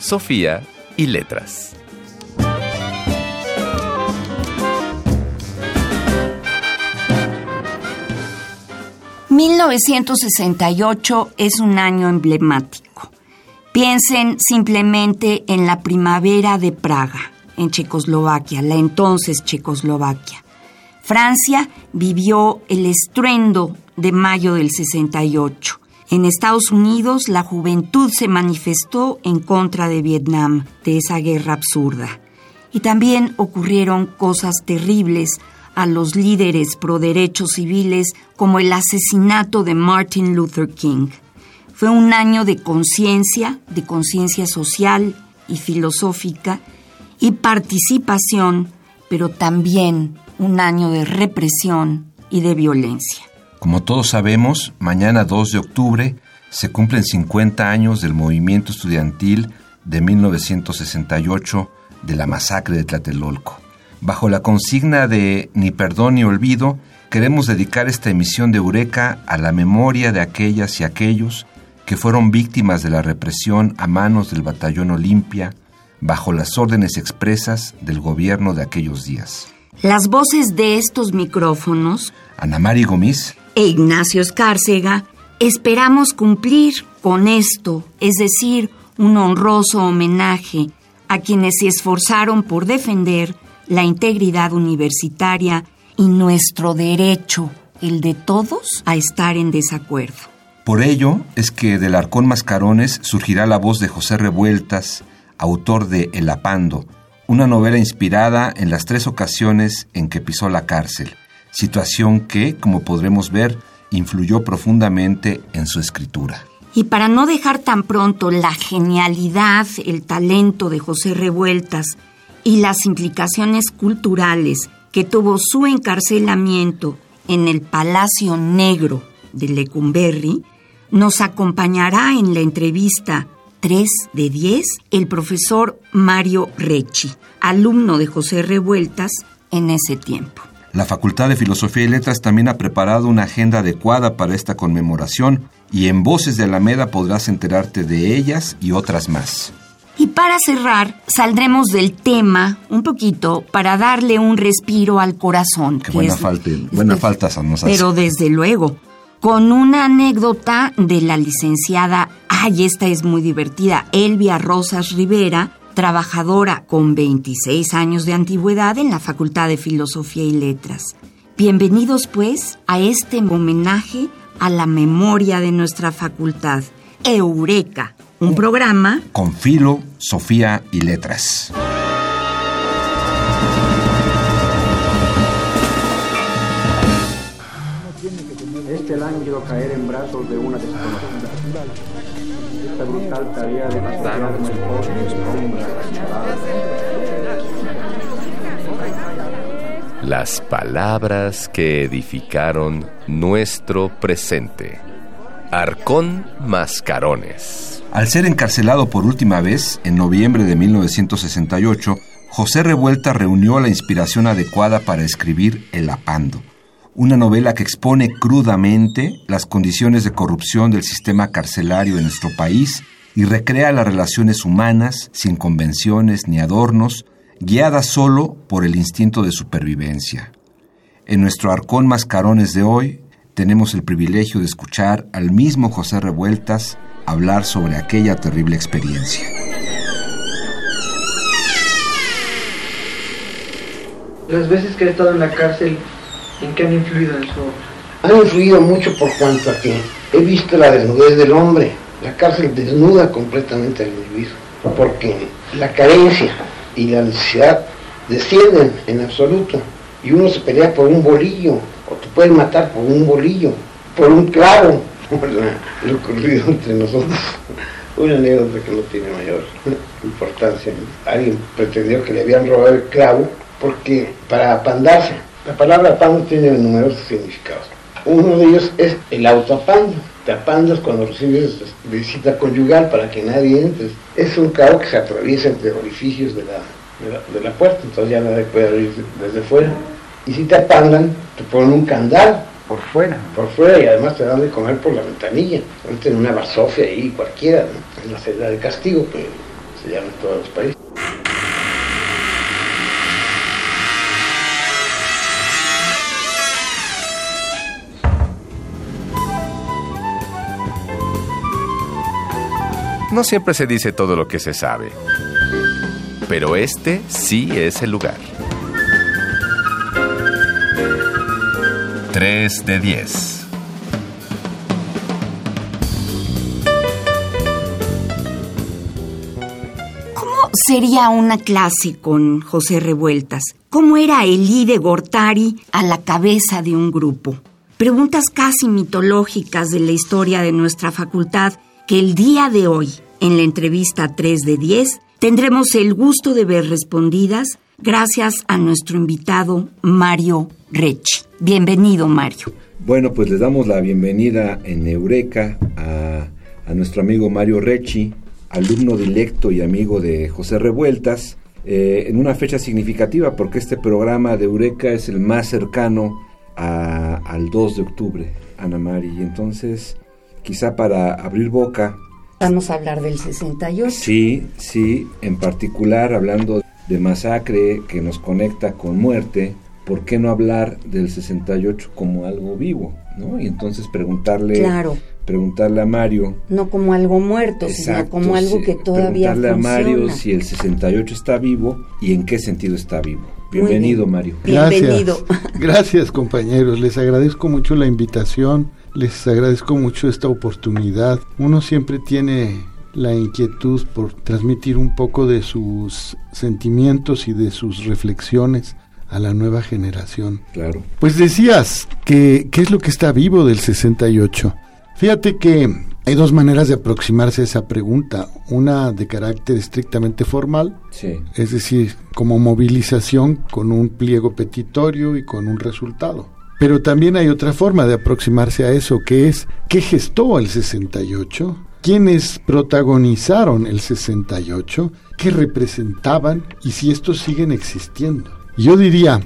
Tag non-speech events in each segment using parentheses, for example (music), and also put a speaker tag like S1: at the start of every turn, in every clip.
S1: Sofía y letras.
S2: ...1968 es un año emblemático. Piensen simplemente en la primavera de Praga, en Checoslovaquia, la entonces Checoslovaquia. Francia vivió el estruendo de mayo del 68. En Estados Unidos la juventud se manifestó en contra de Vietnam, de esa guerra absurda. Y también ocurrieron cosas terribles a los líderes pro derechos civiles como el asesinato de Martin Luther King. Fue un año de conciencia, de conciencia social y filosófica y participación, pero también un año de represión y de violencia.
S3: Como todos sabemos, mañana 2 de octubre se cumplen 50 años del movimiento estudiantil de 1968 de la masacre de Tlatelolco. Bajo la consigna de Ni perdón ni olvido, queremos dedicar esta emisión de Eureka a la memoria de aquellas y aquellos que fueron víctimas de la represión a manos del Batallón Olimpia bajo las órdenes expresas del gobierno de aquellos días.
S2: Las voces de estos micrófonos,
S3: Ana Mari Gómez
S2: e Ignacio Escárcega, esperamos cumplir con esto, es decir, un honroso homenaje a quienes se esforzaron por defender la integridad universitaria y nuestro derecho, el de todos, a estar en desacuerdo.
S3: Por ello es que del Arcón Mascarones surgirá la voz de José Revueltas, autor de El Apando, una novela inspirada en las tres ocasiones en que pisó la cárcel, situación que, como podremos ver, influyó profundamente en su escritura.
S2: Y para no dejar tan pronto la genialidad, el talento de José Revueltas y las implicaciones culturales que tuvo su encarcelamiento en el Palacio Negro de Lecumberri, nos acompañará en la entrevista 3 de 10 el profesor Mario Recci, alumno de José Revueltas en ese tiempo.
S3: La Facultad de Filosofía y Letras también ha preparado una agenda adecuada para esta conmemoración y en Voces de Alameda podrás enterarte de ellas y otras más.
S2: Y para cerrar, saldremos del tema un poquito para darle un respiro al corazón.
S3: Qué buena, falta, buena falta nos hace.
S2: Pero desde luego, con una anécdota de la licenciada, ay, esta es muy divertida, Elvia Rosas Rivera, trabajadora con 26 años de antigüedad en la Facultad de Filosofía y Letras. Bienvenidos pues a este homenaje a la memoria de nuestra facultad. Eureka, un programa
S3: con filo, Sofía y Letras.
S4: Este lánguido caer en brazos de una desconocida. Esta brutal tarea de
S1: Las palabras que edificaron nuestro presente. Arcón Mascarones.
S3: Al ser encarcelado por última vez, en noviembre de 1968, José Revuelta reunió la inspiración adecuada para escribir El Apando, una novela que expone crudamente las condiciones de corrupción del sistema carcelario en nuestro país y recrea las relaciones humanas sin convenciones ni adornos, guiadas solo por el instinto de supervivencia. En nuestro Arcón Mascarones de hoy tenemos el privilegio de escuchar al mismo José Revueltas hablar sobre aquella terrible experiencia.
S4: Las veces que he estado en la cárcel, ¿en qué han influido en su?
S5: Han influido mucho por cuanto a que he visto la desnudez del hombre. La cárcel desnuda completamente al individuo, porque la carencia y la necesidad descienden en absoluto. Y uno se pelea por un bolillo, o te pueden matar por un bolillo, por un clavo, (laughs) lo ocurrido entre nosotros. (laughs) Una anécdota que no tiene mayor importancia. Alguien pretendió que le habían robado el clavo porque para apandarse, la palabra apando tiene numerosos significados. Uno de ellos es el autoapando. Te apandas cuando recibes visita conyugal para que nadie entre. Es un clavo que se atraviesa entre orificios de la, de la, puerta, entonces ya nadie puede abrir desde fuera. Y si te apandan, te ponen un candado
S6: por fuera.
S5: Por fuera y además te dan de comer por la ventanilla. En una basofia ahí cualquiera, ¿no? en la celda de castigo que se llama en todos los países.
S1: No siempre se dice todo lo que se sabe, pero este sí es el lugar. 3 de 10.
S2: ¿Cómo sería una clase con José Revueltas? ¿Cómo era Elí de Gortari a la cabeza de un grupo? Preguntas casi mitológicas de la historia de nuestra facultad que el día de hoy, en la entrevista 3 de 10, tendremos el gusto de ver respondidas gracias a nuestro invitado Mario Rechi. Bienvenido, Mario.
S3: Bueno, pues les damos la bienvenida en Eureka a, nuestro amigo Mario Rechi, alumno directo y amigo de José Revueltas, eh, en una fecha significativa porque este programa de Eureka es el más cercano al 2 de octubre, Ana Mari. Entonces, quizá para abrir boca...
S2: Vamos a hablar del 68.
S3: Sí, sí, en particular hablando de masacre que nos conecta con muerte, ¿por qué no hablar del 68 como algo vivo? ¿no? Y entonces preguntarle, preguntarle a Mario.
S2: No como algo muerto, sino como algo que todavía
S3: Preguntarle a Mario si el 68 está vivo y en qué sentido está vivo. Bienvenido, Mario.
S2: Bienvenido. (laughs)
S7: Gracias, compañeros. Les agradezco mucho la invitación. Les agradezco mucho esta oportunidad. Uno siempre tiene la inquietud por transmitir un poco de sus sentimientos y de sus reflexiones a la nueva generación.
S3: Claro.
S7: Pues decías que qué es lo que está vivo del 68. Fíjate que hay dos maneras de aproximarse a esa pregunta. Una de carácter estrictamente formal, es decir, como movilización con un pliego petitorio y con un resultado. Pero también hay otra forma de aproximarse a eso, que es ¿qué gestó el 68? ¿Quiénes protagonizaron el 68? ¿Qué representaban? Y si estos siguen existiendo. Yo diría,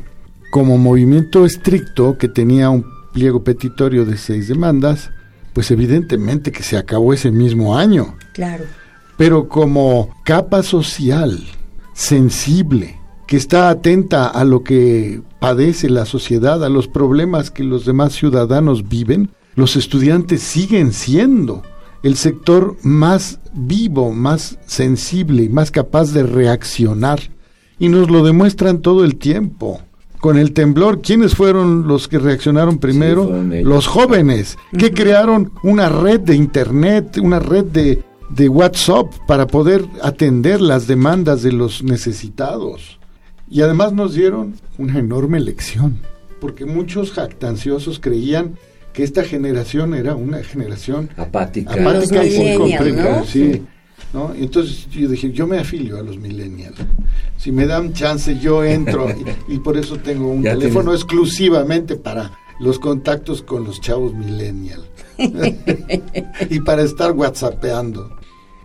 S7: como movimiento estricto que tenía un pliego petitorio de seis demandas, pues evidentemente que se acabó ese mismo año.
S2: Claro.
S7: Pero como capa social sensible, que está atenta a lo que padece la sociedad, a los problemas que los demás ciudadanos viven, los estudiantes siguen siendo el sector más vivo, más sensible y más capaz de reaccionar y nos lo demuestran todo el tiempo. Con el temblor, ¿quiénes fueron los que reaccionaron primero? los jóvenes, que crearon una red de Internet, una red de, de WhatsApp para poder atender las demandas de los necesitados. Y además nos dieron una enorme lección, porque muchos jactanciosos creían que esta generación era una generación
S3: apática,
S7: apática y ¿no? sí. ¿No? entonces yo dije, yo me afilio a los millennials. Si me dan chance, yo entro (laughs) y, por eso tengo un teléfono exclusivamente para los contactos con los chavos millennials (laughs) y para estar whatsappeando.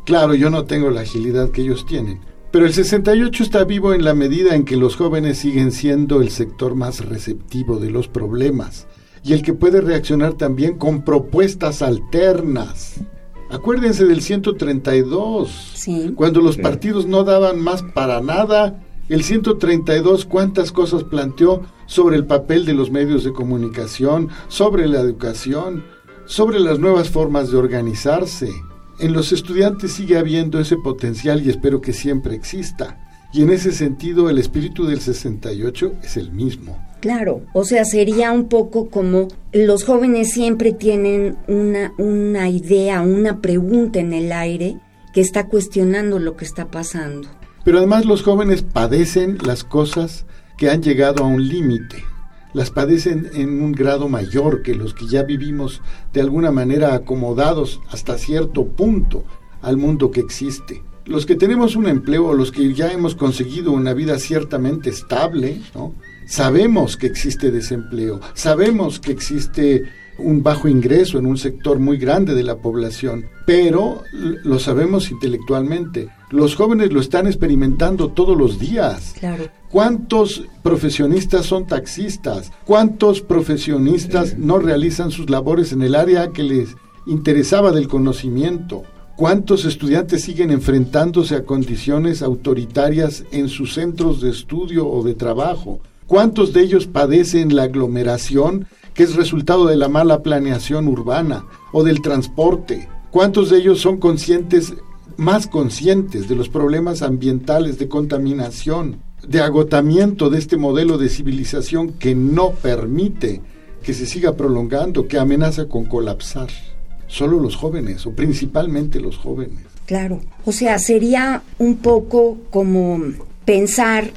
S7: Claro, yo no tengo la agilidad que ellos tienen, pero el 68 está vivo en la medida en que los jóvenes siguen siendo el sector más receptivo de los problemas y el que puede reaccionar también con propuestas alternas. Acuérdense del 132. Cuando los partidos no daban más para nada, el 132 cuántas cosas planteó sobre el papel de los medios de comunicación, sobre la educación, sobre las nuevas formas de organizarse. En los estudiantes sigue habiendo ese potencial y espero que siempre exista. Y en ese sentido el espíritu del 68 es el mismo.
S2: Claro, o sea, sería un poco como los jóvenes siempre tienen una, una idea, una pregunta en el aire que está cuestionando lo que está pasando.
S7: Pero además los jóvenes padecen las cosas que han llegado a un límite. Las padecen en un grado mayor que los que ya vivimos de alguna manera acomodados hasta cierto punto. al mundo que existe. Los que tenemos un empleo, los que ya hemos conseguido una vida ciertamente estable, ¿no? Sabemos que existe desempleo, sabemos que existe un bajo ingreso en un sector muy grande de la población, pero lo sabemos intelectualmente. Los jóvenes lo están experimentando todos los días.
S2: Claro.
S7: ¿Cuántos profesionistas son taxistas? ¿Cuántos profesionistas no realizan sus labores en el área que les interesaba del conocimiento? ¿Cuántos estudiantes siguen enfrentándose a condiciones autoritarias en sus centros de estudio o de trabajo? ¿Cuántos de ellos padecen la aglomeración que es resultado de la mala planeación urbana o del transporte? ¿Cuántos de ellos son conscientes, más conscientes de los problemas ambientales de contaminación, de agotamiento de este modelo de civilización que no permite que se siga prolongando, que amenaza con colapsar? Solo los jóvenes, o principalmente los jóvenes.
S2: Claro, o sea, sería un poco como pensar,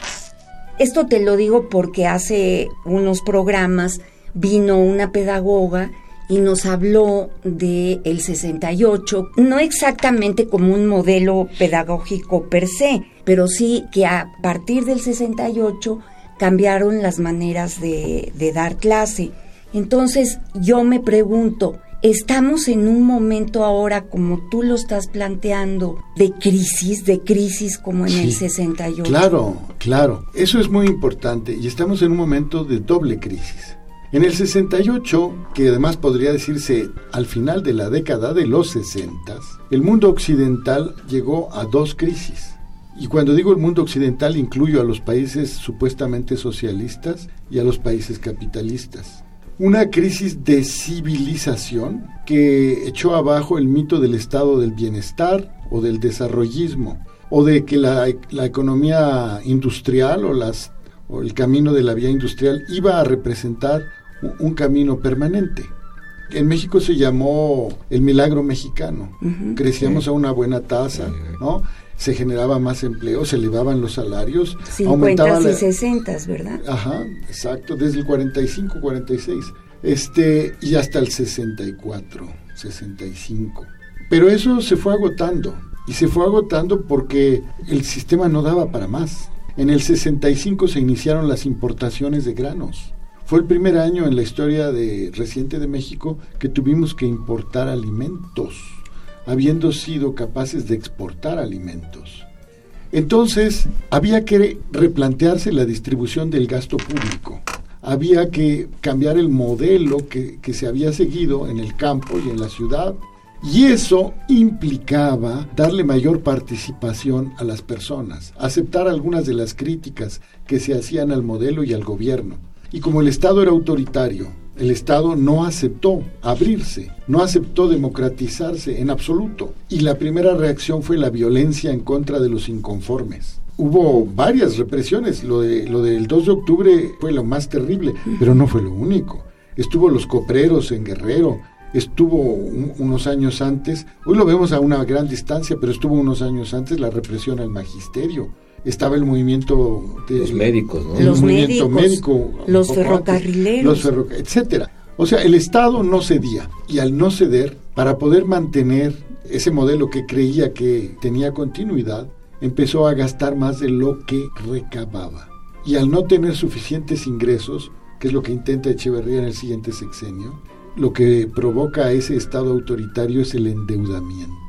S2: esto te lo digo porque hace unos programas vino una pedagoga y nos habló de el 68, no exactamente como un modelo pedagógico per se, pero sí que a partir del 68 cambiaron las maneras de, de dar clase. Entonces yo me pregunto, estamos en un momento ahora, como tú lo estás planteando, de crisis, de crisis como en el 68.
S7: Claro, claro, eso es muy importante y estamos en un momento de doble crisis. En el 68, que además podría decirse al final de la década de los 60, el mundo occidental llegó a dos crisis. Y cuando digo el mundo occidental incluyo a los países supuestamente socialistas y a los países capitalistas. Una crisis de civilización que echó abajo el mito del estado del bienestar o del desarrollismo, o de que la, economía industrial o, las, o el camino de la vía industrial iba a representar un camino permanente. En México se llamó el milagro mexicano. Crecíamos a una buena tasa, ¿no? Se generaba más empleo, se elevaban los salarios.
S2: 50 y 60, ¿verdad?
S7: Ajá, exacto, desde el 45, 46. Este, y hasta el 64, 65. Pero eso se fue agotando. Y se fue agotando porque el sistema no daba para más. En el 65 se iniciaron las importaciones de granos. Fue el primer año en la historia de, reciente de México que tuvimos que importar alimentos, habiendo sido capaces de exportar alimentos. Entonces, había que replantearse la distribución del gasto público. Había que cambiar el modelo que, que se había seguido en el campo y en la ciudad y eso implicaba darle mayor participación a las personas, aceptar algunas de las críticas que se hacían al modelo y al gobierno. Y como el Estado era autoritario, el Estado no aceptó abrirse, no aceptó democratizarse en absoluto. Y la primera reacción fue la violencia en contra de los inconformes. Hubo varias represiones, lo, de, lo del 2 de octubre fue lo más terrible, pero no fue lo único. Estuvo los copreros en Guerrero, estuvo unos años antes, hoy lo vemos a una gran distancia, pero estuvo unos años antes la represión al magisterio estaba el movimiento
S6: de los médicos, ¿no?
S2: los movimiento médico, los ferrocarrileros,
S7: los etcétera. O sea, el Estado no cedía y al no ceder, para poder mantener ese modelo que creía que tenía continuidad, empezó a gastar más de lo que recababa. Y al no tener suficientes ingresos, que es lo que intenta Echeverría en el siguiente sexenio, lo que provoca a ese Estado autoritario es el endeudamiento.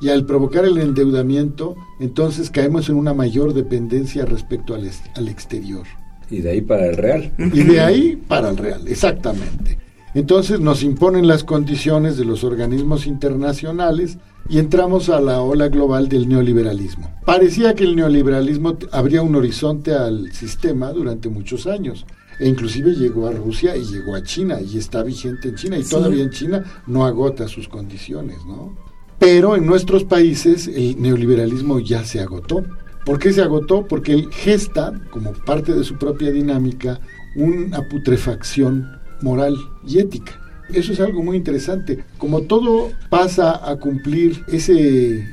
S7: Y al provocar el endeudamiento, entonces caemos en una mayor dependencia respecto al, al exterior.
S6: Y de ahí para el real.
S7: Y de ahí para el real, exactamente. Entonces nos imponen las condiciones de los organismos internacionales y entramos a la ola global del neoliberalismo. Parecía que el neoliberalismo abría un horizonte al sistema durante muchos años. E inclusive llegó a Rusia y llegó a China y está vigente en China y todavía en China no agota sus condiciones, ¿no? Pero en nuestros países el neoliberalismo ya se agotó. ¿Por qué se agotó? Porque él gesta, como parte de su propia dinámica, una putrefacción moral y ética. Eso es algo muy interesante. Como todo pasa a cumplir ese,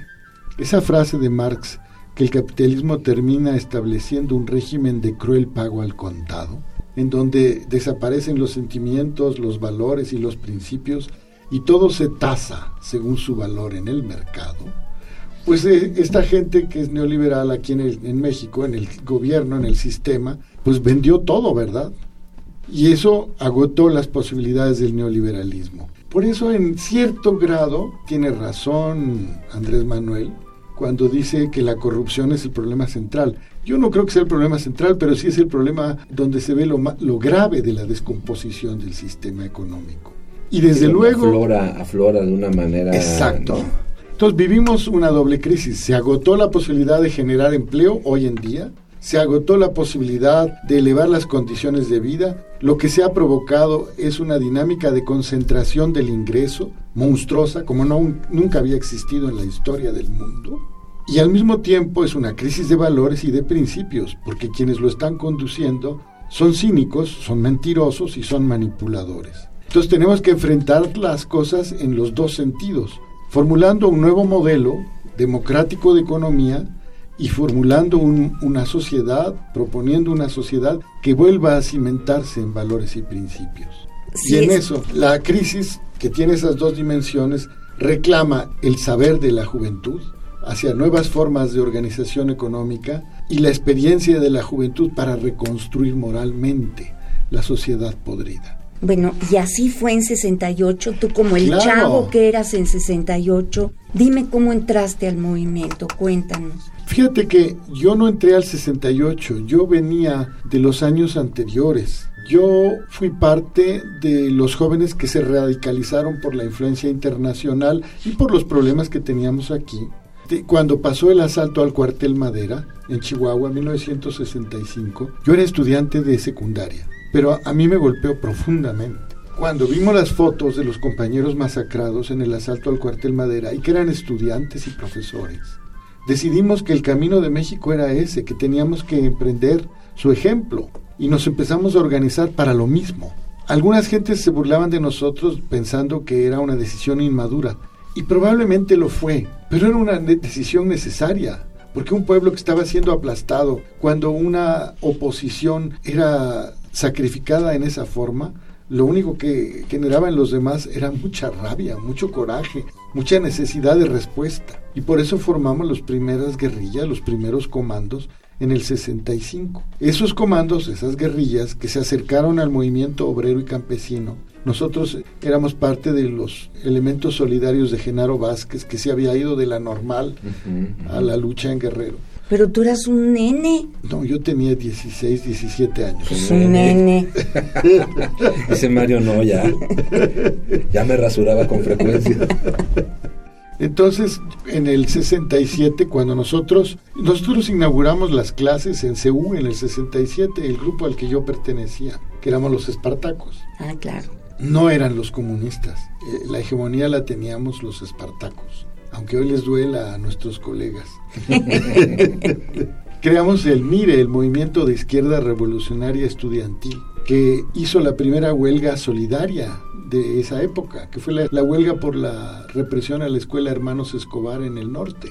S7: esa frase de Marx, que el capitalismo termina estableciendo un régimen de cruel pago al contado, en donde desaparecen los sentimientos, los valores y los principios y todo se tasa según su valor en el mercado, pues eh, esta gente que es neoliberal aquí en, en México, en el gobierno, en el sistema, pues vendió todo, ¿verdad? Y eso agotó las posibilidades del neoliberalismo. Por eso en cierto grado tiene razón Andrés Manuel cuando dice que la corrupción es el problema central. Yo no creo que sea el problema central, pero sí es el problema donde se ve lo, lo grave de la descomposición del sistema económico. Y desde luego...
S6: Aflora, aflora de una manera...
S7: Exacto. Entonces vivimos una doble crisis. Se agotó la posibilidad de generar empleo hoy en día, se agotó la posibilidad de elevar las condiciones de vida, lo que se ha provocado es una dinámica de concentración del ingreso monstruosa como no, nunca había existido en la historia del mundo. Y al mismo tiempo es una crisis de valores y de principios, porque quienes lo están conduciendo son cínicos, son mentirosos y son manipuladores. Entonces tenemos que enfrentar las cosas en los dos sentidos formulando un nuevo modelo democrático de economía y formulando una sociedad, proponiendo una sociedad que vuelva a cimentarse en valores y principios. y en eso, la crisis que tiene esas dos dimensiones reclama el saber de la juventud hacia nuevas formas de organización económica y la experiencia de la juventud para reconstruir moralmente la sociedad podrida.
S2: Bueno, y así fue en 68, tú como el chavo que eras en 68, dime cómo entraste al movimiento, cuéntanos.
S7: Fíjate que yo no entré al 68, yo venía de los años anteriores. Yo fui parte de los jóvenes que se radicalizaron por la influencia internacional y por los problemas que teníamos aquí. Cuando pasó el asalto al cuartel Madera en Chihuahua en 1965, yo era estudiante de secundaria pero a mí me golpeó profundamente. Cuando vimos las fotos de los compañeros masacrados en el asalto al cuartel Madera y que eran estudiantes y profesores, decidimos que el camino de México era ese, que teníamos que emprender su ejemplo y nos empezamos a organizar para lo mismo. Algunas gentes se burlaban de nosotros pensando que era una decisión inmadura y probablemente lo fue, pero era una decisión necesaria porque un pueblo que estaba siendo aplastado, cuando una oposición era sacrificada en esa forma, lo único que generaba en los demás era mucha rabia, mucho coraje, mucha necesidad de respuesta. Y por eso formamos las primeras guerrillas, los primeros comandos en el 65. Esos comandos, esas guerrillas que se acercaron al movimiento obrero y campesino, nosotros éramos parte de los elementos solidarios de Genaro Vázquez, que se había ido de la normal a la lucha en Guerrero.
S2: Pero tú eras un nene.
S7: No, yo tenía 16, 17 años.
S2: Pues un nene. (laughs)
S6: Dice Mario, no, ya. Ya me rasuraba con frecuencia.
S7: Entonces, en el 67, cuando nosotros, nosotros inauguramos las clases en CEU en el 67, el grupo al que yo pertenecía, que éramos los Espartacos.
S2: Ah, claro.
S7: No eran los comunistas, eh, la hegemonía la teníamos los Espartacos aunque hoy les duela a nuestros colegas. (laughs) Creamos el MIRE, el Movimiento de Izquierda Revolucionaria Estudiantil, que hizo la primera huelga solidaria de esa época, que fue la, huelga por la represión a la escuela Hermanos Escobar en el norte.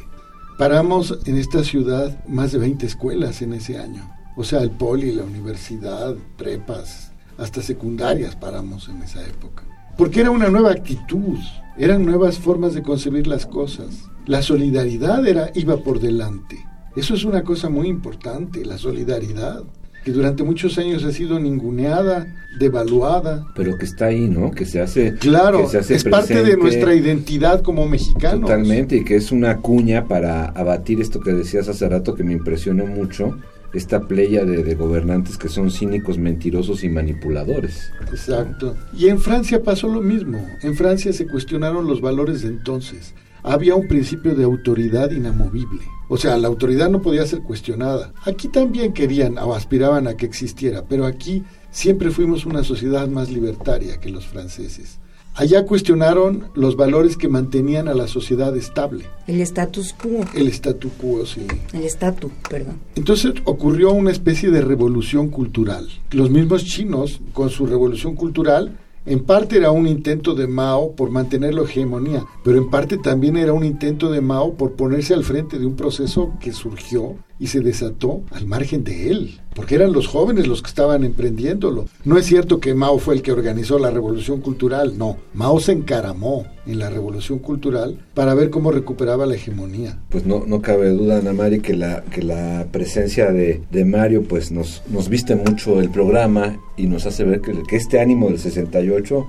S7: Paramos en esta ciudad más de 20 escuelas en ese año. O sea, el poli, la universidad, prepas, hasta secundarias paramos en esa época. Porque era una nueva actitud, eran nuevas formas de concebir las cosas. La solidaridad era, iba por delante. Eso es una cosa muy importante, la solidaridad, que durante muchos años ha sido ninguneada, devaluada.
S6: Pero que está ahí, ¿no? Que se hace.
S7: Claro, es parte de nuestra identidad como mexicanos.
S6: Totalmente, y que es una cuña para abatir esto que decías hace rato que me impresionó mucho, esta playa de, gobernantes que son cínicos, mentirosos y manipuladores.
S7: Exacto. Y en Francia pasó lo mismo. En Francia se cuestionaron los valores de entonces. Había un principio de autoridad inamovible. O sea, la autoridad no podía ser cuestionada. Aquí también querían o aspiraban a que existiera, pero aquí siempre fuimos una sociedad más libertaria que los franceses. Allá cuestionaron los valores que mantenían a la sociedad estable.
S2: El status quo.
S7: El status quo, sí.
S2: El estatus, perdón.
S7: Entonces ocurrió una especie de revolución cultural. Los mismos chinos, con su revolución cultural, en parte era un intento de Mao por mantener la hegemonía, pero en parte también era un intento de Mao por ponerse al frente de un proceso que surgió y se desató al margen de él, porque eran los jóvenes los que estaban emprendiéndolo. No es cierto que Mao fue el que organizó la revolución cultural, no, Mao se encaramó en la revolución cultural para ver cómo recuperaba la hegemonía.
S6: Pues no, no cabe duda, Ana Mari, que la, que la presencia de, de Mario pues nos, nos viste mucho el programa y nos hace ver que, que este ánimo del 68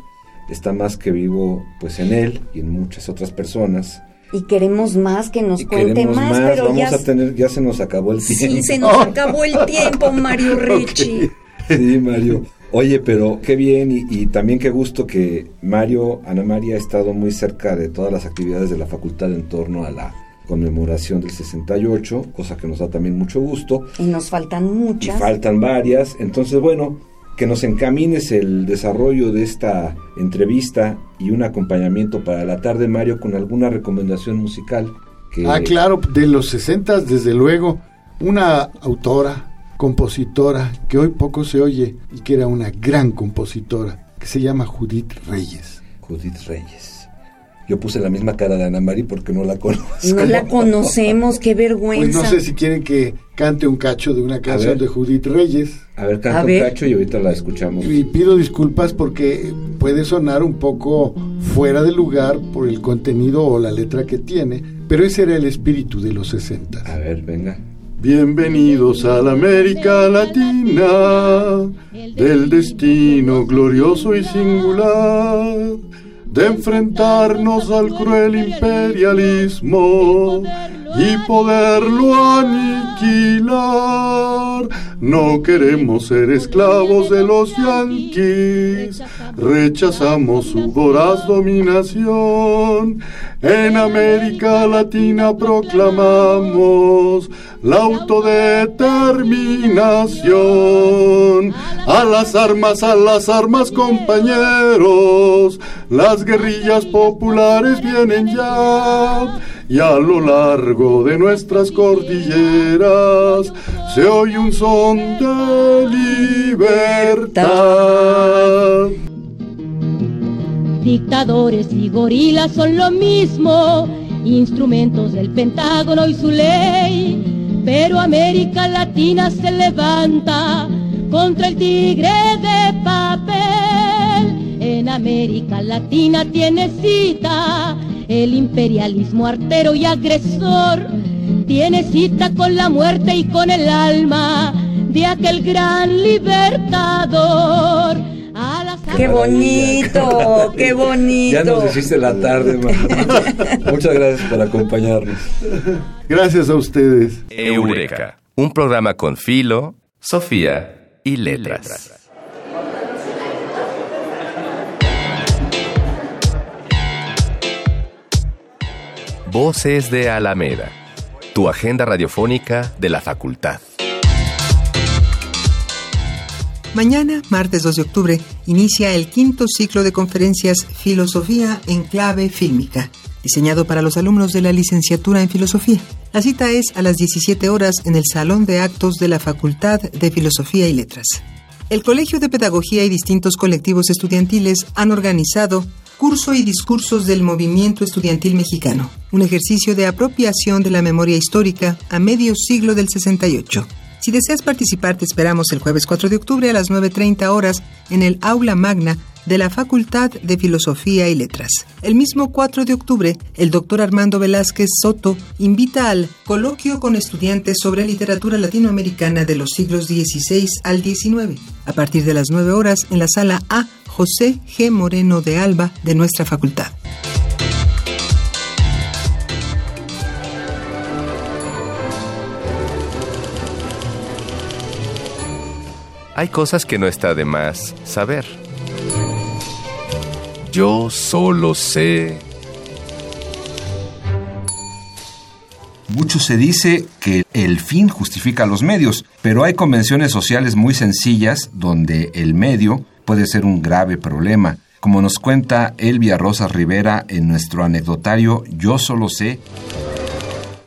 S6: está más que vivo pues en él y en muchas otras personas
S2: y queremos más, que nos cuente más, pero
S6: Vamos ya... a tener, ya se nos acabó el tiempo.
S2: Sí, se nos acabó el (laughs) tiempo, Mario Ricci.
S6: Sí, Mario. Oye, pero qué bien y, y, también qué gusto que Mario, Ana María, ha estado muy cerca de todas las actividades de la facultad en torno a la conmemoración del 68, cosa que nos da también mucho gusto.
S2: Y nos faltan muchas.
S6: Y faltan varias. Entonces, bueno, que nos encamines el desarrollo de esta entrevista y un acompañamiento para la tarde, Mario, con alguna recomendación musical.
S7: Que... Ah, claro, de los 60 desde luego, una autora, compositora, que hoy poco se oye y que era una gran compositora, que se llama Judith Reyes.
S6: Judith Reyes. Yo puse la misma cara de Ana Mari porque no la (laughs) conozco.
S2: No la conocemos, qué vergüenza.
S7: Pues no sé si quieren que cante un cacho de una canción de Judith Reyes.
S6: A ver, canta un cacho y ahorita la escuchamos.
S7: Y pido disculpas porque puede sonar un poco fuera de lugar por el contenido o la letra que tiene, pero ese era el espíritu de los 60.
S6: A ver, venga.
S8: Bienvenidos a la América Latina, del destino glorioso y singular de enfrentarnos al cruel imperialismo y poderlo aniquilar. No queremos ser esclavos de los yanquis, rechazamos su voraz dominación. En América Latina proclamamos la autodeterminación. A las armas, a las armas compañeros, las guerrillas populares vienen ya y a lo largo de nuestras cordilleras se oye un son de libertad.
S9: Dictadores y gorilas son lo mismo, instrumentos del Pentágono y su ley, pero América Latina se levanta contra el tigre de papel. En América Latina tiene cita el imperialismo artero y agresor tiene cita con la muerte y con el alma de aquel gran libertador.
S2: Qué bonito, qué bonito.
S6: Ya nos hiciste la tarde, (laughs) Muchas gracias por acompañarnos.
S7: Gracias a ustedes.
S1: Eureka, un programa con filo, Sofía y letras. Voces de Alameda, tu agenda radiofónica de la facultad.
S10: Mañana, martes 2 de octubre, inicia el quinto ciclo de conferencias Filosofía en clave fílmica, diseñado para los alumnos de la licenciatura en Filosofía. La cita es a las 17 horas en el Salón de Actos de la Facultad de Filosofía y Letras. El Colegio de Pedagogía y distintos colectivos estudiantiles han organizado Curso y Discursos del Movimiento Estudiantil Mexicano, un ejercicio de apropiación de la memoria histórica a medio siglo del 68. Si deseas participar, te esperamos el jueves 4 de octubre a las 9.30 horas en el Aula Magna de la Facultad de Filosofía y Letras. El mismo 4 de octubre, el doctor Armando Velázquez Soto invita al coloquio con estudiantes sobre literatura latinoamericana de los siglos XVI al XIX, a partir de las 9 horas en la sala A José G. Moreno de Alba de nuestra facultad.
S1: Hay cosas que no está de más saber. Yo solo sé...
S3: Mucho se dice que el fin justifica los medios, pero hay convenciones sociales muy sencillas donde el medio puede ser un grave problema, como nos cuenta Elvia Rosas Rivera en nuestro anecdotario Yo solo sé.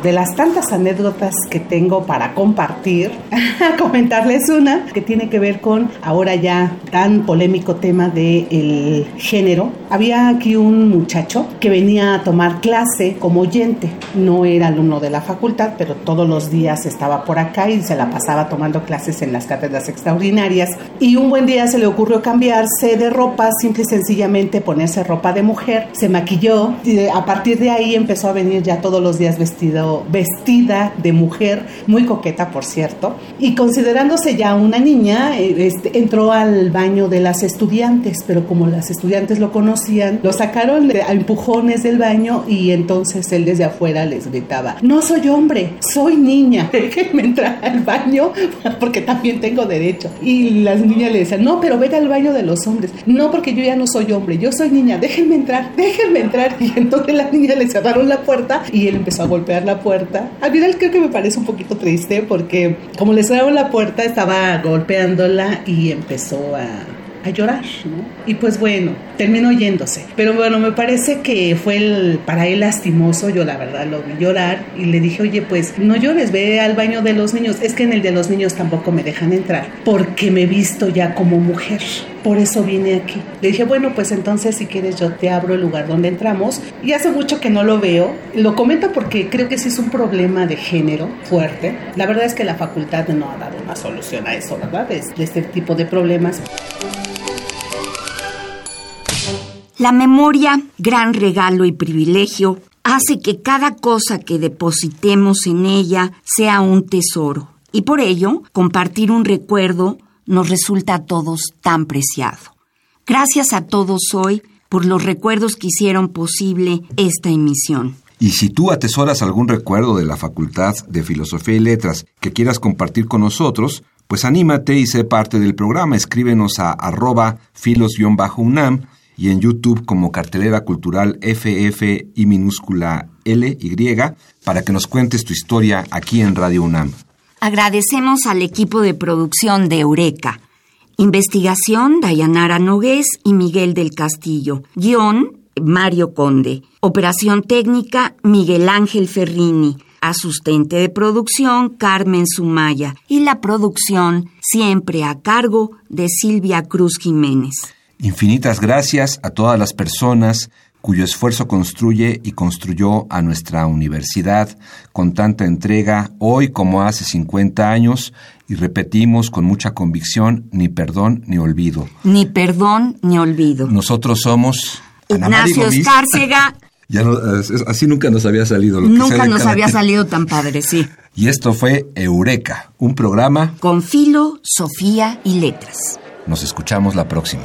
S11: De las tantas anécdotas que tengo para compartir, (laughs) comentarles una que tiene que ver con ahora ya tan polémico tema del género. Había aquí un muchacho que venía a tomar clase como oyente. No era alumno de la facultad, pero todos los días estaba por acá y se la pasaba tomando clases en las cátedras extraordinarias. Y un buen día se le ocurrió cambiarse de ropa, simple y sencillamente ponerse ropa de mujer. Se maquilló y a partir de ahí empezó a venir ya todos los días vestido, vestida de mujer, muy coqueta por cierto. Y considerándose ya una niña, eh, este, entró al baño de las estudiantes, pero como las estudiantes lo conocían, lo sacaron a empujones del baño y entonces él desde afuera les gritaba, no soy hombre, soy niña, (laughs) déjenme entrar al baño porque también tengo derecho. Y las niñas le decían, no, pero vete al baño de los hombres. No, porque yo ya no soy hombre, yo soy niña, déjenme entrar, déjenme entrar. (laughs) Y entonces las niñas le cerraron la puerta y él empezó a golpear la puerta. Al final creo que me parece un poquito triste porque como le cerraron la puerta estaba golpeándola y empezó a a llorar, ¿no? Y pues bueno, terminó yéndose. Pero bueno, me parece que fue el, para él lastimoso, yo la verdad lo vi llorar y le dije, oye, pues no llores, ve al baño de los niños. Es que en el de los niños tampoco me dejan entrar porque me he visto ya como mujer. Por eso vine aquí. Le dije, bueno, pues entonces si quieres yo te abro el lugar donde entramos. Y hace mucho que no lo veo. Lo comento porque creo que sí es un problema de género fuerte. La verdad es que la facultad no ha dado una solución a eso, ¿verdad? De, este tipo de problemas.
S2: La memoria, gran regalo y privilegio, hace que cada cosa que depositemos en ella sea un tesoro. Y por ello, compartir un recuerdo nos resulta a todos tan preciado. Gracias a todos hoy por los recuerdos que hicieron posible esta emisión.
S3: Y si tú atesoras algún recuerdo de la Facultad de Filosofía y Letras que quieras compartir con nosotros, pues anímate y sé parte del programa. Escríbenos a arroba filos-unam y en YouTube como cartelera cultural FF y minúscula L para que nos cuentes tu historia aquí en Radio UNAM.
S2: Agradecemos al equipo de producción de Eureka. Investigación, Dayanara Nogués y Miguel del Castillo. Guión, Mario Conde. Operación técnica, Miguel Ángel Ferrini. Asistente de producción, Carmen Sumaya. Y la producción, siempre a cargo de Silvia Cruz Jiménez.
S3: Infinitas gracias a todas las personas cuyo esfuerzo construye y construyó a nuestra universidad con tanta entrega hoy como hace 50 años y repetimos con mucha convicción, ni perdón ni olvido.
S2: Ni perdón ni olvido.
S3: Nosotros somos
S2: Ignacio Escárcega. (laughs)
S3: Ya así nunca nos había salido. Lo
S2: nunca nos había salido tan padre, sí.
S3: Y esto fue Eureka, un programa
S2: con filo, Sofía y letras.
S3: Nos escuchamos la próxima.